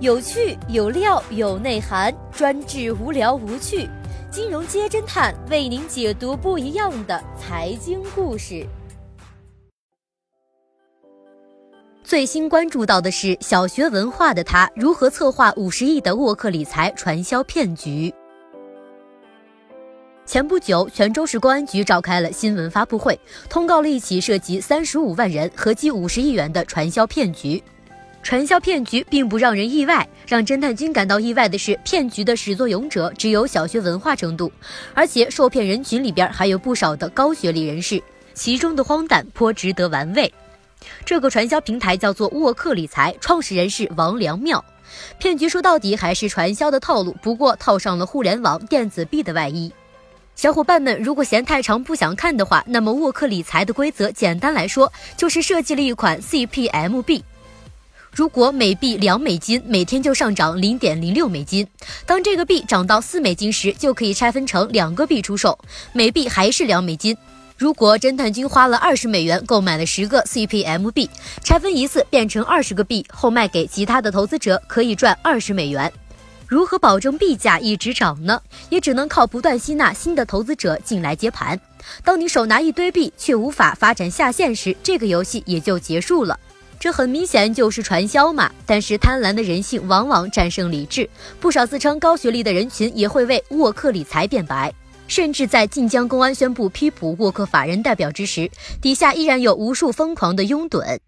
有趣有料有内涵，专治无聊无趣。金融街侦探为您解读不一样的财经故事。最新关注到的是小学文化的他如何策划五十亿的沃克理财传销骗局。前不久，泉州市公安局召开了新闻发布会，通告了一起涉及三十五万人、合计五十亿元的传销骗局。传销骗局并不让人意外，让侦探君感到意外的是，骗局的始作俑者只有小学文化程度，而且受骗人群里边还有不少的高学历人士，其中的荒诞颇值得玩味。这个传销平台叫做沃克理财，创始人是王良妙。骗局说到底还是传销的套路，不过套上了互联网电子币的外衣。小伙伴们，如果嫌太长不想看的话，那么沃克理财的规则简单来说就是设计了一款 CPM 币。如果每币两美金，每天就上涨零点零六美金。当这个币涨到四美金时，就可以拆分成两个币出售，每币还是两美金。如果侦探君花了二十美元购买了十个 CPM 币，拆分一次变成二十个币后卖给其他的投资者，可以赚二十美元。如何保证币价一直涨呢？也只能靠不断吸纳新的投资者进来接盘。当你手拿一堆币却无法发展下线时，这个游戏也就结束了。这很明显就是传销嘛！但是贪婪的人性往往战胜理智，不少自称高学历的人群也会为沃克理财辩白，甚至在晋江公安宣布批捕沃克法人代表之时，底下依然有无数疯狂的拥趸。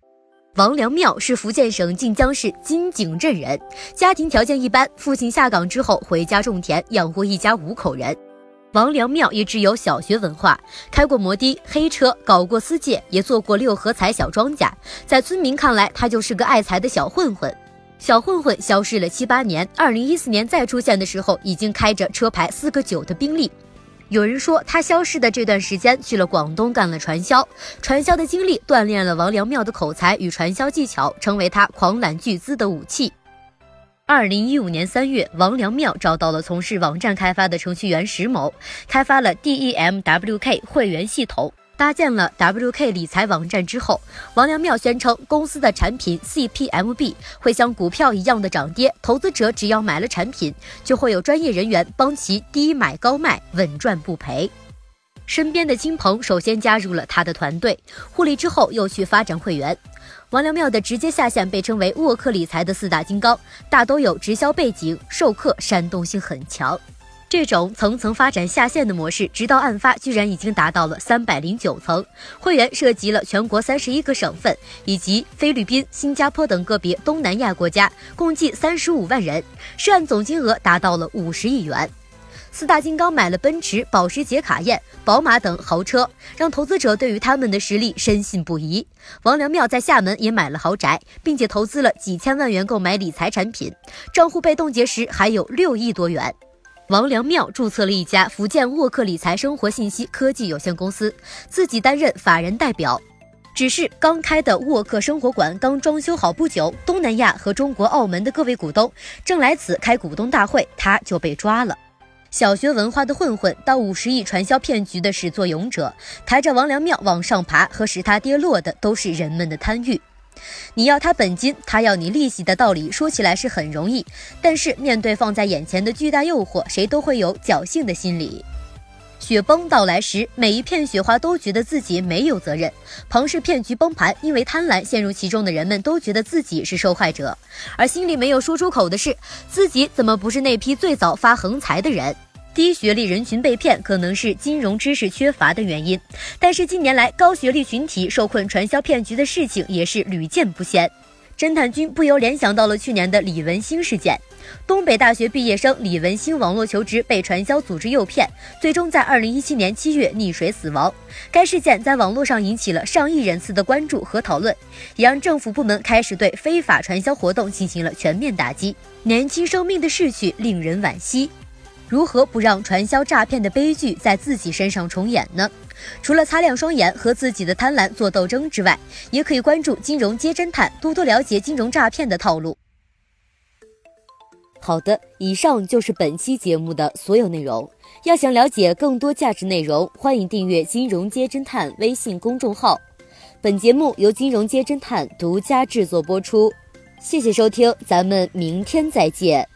王良妙是福建省晋江市金井镇人，家庭条件一般，父亲下岗之后回家种田，养活一家五口人。王良庙也只有小学文化，开过摩的、黑车，搞过私借，也做过六合彩小庄家。在村民看来，他就是个爱财的小混混。小混混消失了七八年，二零一四年再出现的时候，已经开着车牌四个九的宾利。有人说，他消失的这段时间去了广东干了传销，传销的经历锻炼了王良庙的口才与传销技巧，成为他狂揽巨资的武器。二零一五年三月，王良妙找到了从事网站开发的程序员石某，开发了 DEMWK 会员系统，搭建了 WK 理财网站之后，王良妙宣称公司的产品 CPMB 会像股票一样的涨跌，投资者只要买了产品，就会有专业人员帮其低买高卖，稳赚不赔。身边的亲朋首先加入了他的团队，互利之后又去发展会员。王良妙的直接下线被称为沃克理财的四大金刚，大都有直销背景，授课煽动性很强。这种层层发展下线的模式，直到案发居然已经达到了三百零九层，会员涉及了全国三十一个省份以及菲律宾、新加坡等个别东南亚国家，共计三十五万人，涉案总金额达到了五十亿元。四大金刚买了奔驰、保时捷、卡宴、宝马等豪车，让投资者对于他们的实力深信不疑。王良妙在厦门也买了豪宅，并且投资了几千万元购买理财产品，账户被冻结时还有六亿多元。王良妙注册了一家福建沃克理财生活信息科技有限公司，自己担任法人代表。只是刚开的沃克生活馆刚装修好不久，东南亚和中国澳门的各位股东正来此开股东大会，他就被抓了。小学文化的混混到五十亿传销骗局的始作俑者，抬着王良庙往上爬和使他跌落的都是人们的贪欲。你要他本金，他要你利息的道理说起来是很容易，但是面对放在眼前的巨大诱惑，谁都会有侥幸的心理。雪崩到来时，每一片雪花都觉得自己没有责任。庞氏骗局崩盘，因为贪婪陷入其中的人们都觉得自己是受害者，而心里没有说出口的是，自己怎么不是那批最早发横财的人？低学历人群被骗，可能是金融知识缺乏的原因。但是近年来，高学历群体受困传销骗局的事情也是屡见不鲜。侦探君不由联想到了去年的李文星事件。东北大学毕业生李文星网络求职被传销组织诱骗，最终在二零一七年七月溺水死亡。该事件在网络上引起了上亿人次的关注和讨论，也让政府部门开始对非法传销活动进行了全面打击。年轻生命的逝去令人惋惜。如何不让传销诈骗的悲剧在自己身上重演呢？除了擦亮双眼和自己的贪婪做斗争之外，也可以关注金融街侦探，多多了解金融诈骗的套路。好的，以上就是本期节目的所有内容。要想了解更多价值内容，欢迎订阅“金融街侦探”微信公众号。本节目由金融街侦探独家制作播出。谢谢收听，咱们明天再见。